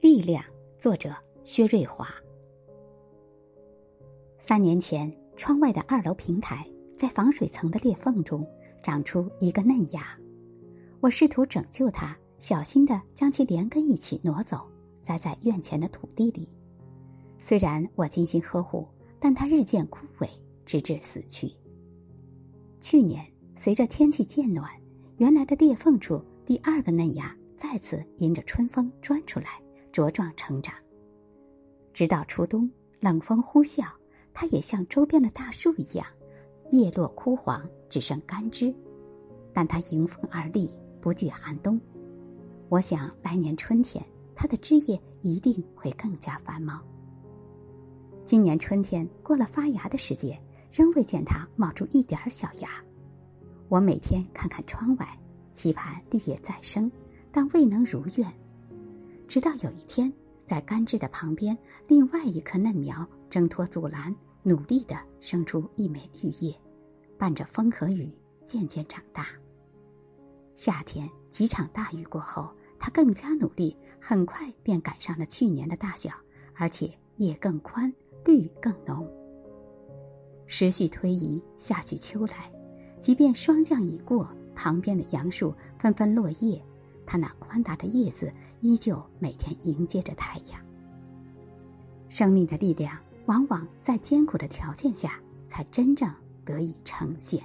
力量，作者薛瑞华。三年前，窗外的二楼平台在防水层的裂缝中长出一个嫩芽，我试图拯救它，小心的将其连根一起挪走，栽在院前的土地里。虽然我精心呵护，但它日渐枯萎，直至死去。去年，随着天气渐暖，原来的裂缝处第二个嫩芽再次迎着春风钻出来，茁壮成长。直到初冬，冷风呼啸，它也像周边的大树一样，叶落枯黄，只剩干枝。但它迎风而立，不惧寒冬。我想，来年春天，它的枝叶一定会更加繁茂。今年春天过了发芽的时节。仍未见它冒出一点小芽，我每天看看窗外，期盼绿叶再生，但未能如愿。直到有一天，在干枝的旁边，另外一棵嫩苗挣脱阻拦，努力地生出一枚绿叶，伴着风和雨渐渐长大。夏天几场大雨过后，它更加努力，很快便赶上了去年的大小，而且叶更宽，绿更浓。时序推移，夏去秋来，即便霜降已过，旁边的杨树纷纷落叶，它那宽大的叶子依旧每天迎接着太阳。生命的力量，往往在艰苦的条件下才真正得以呈现。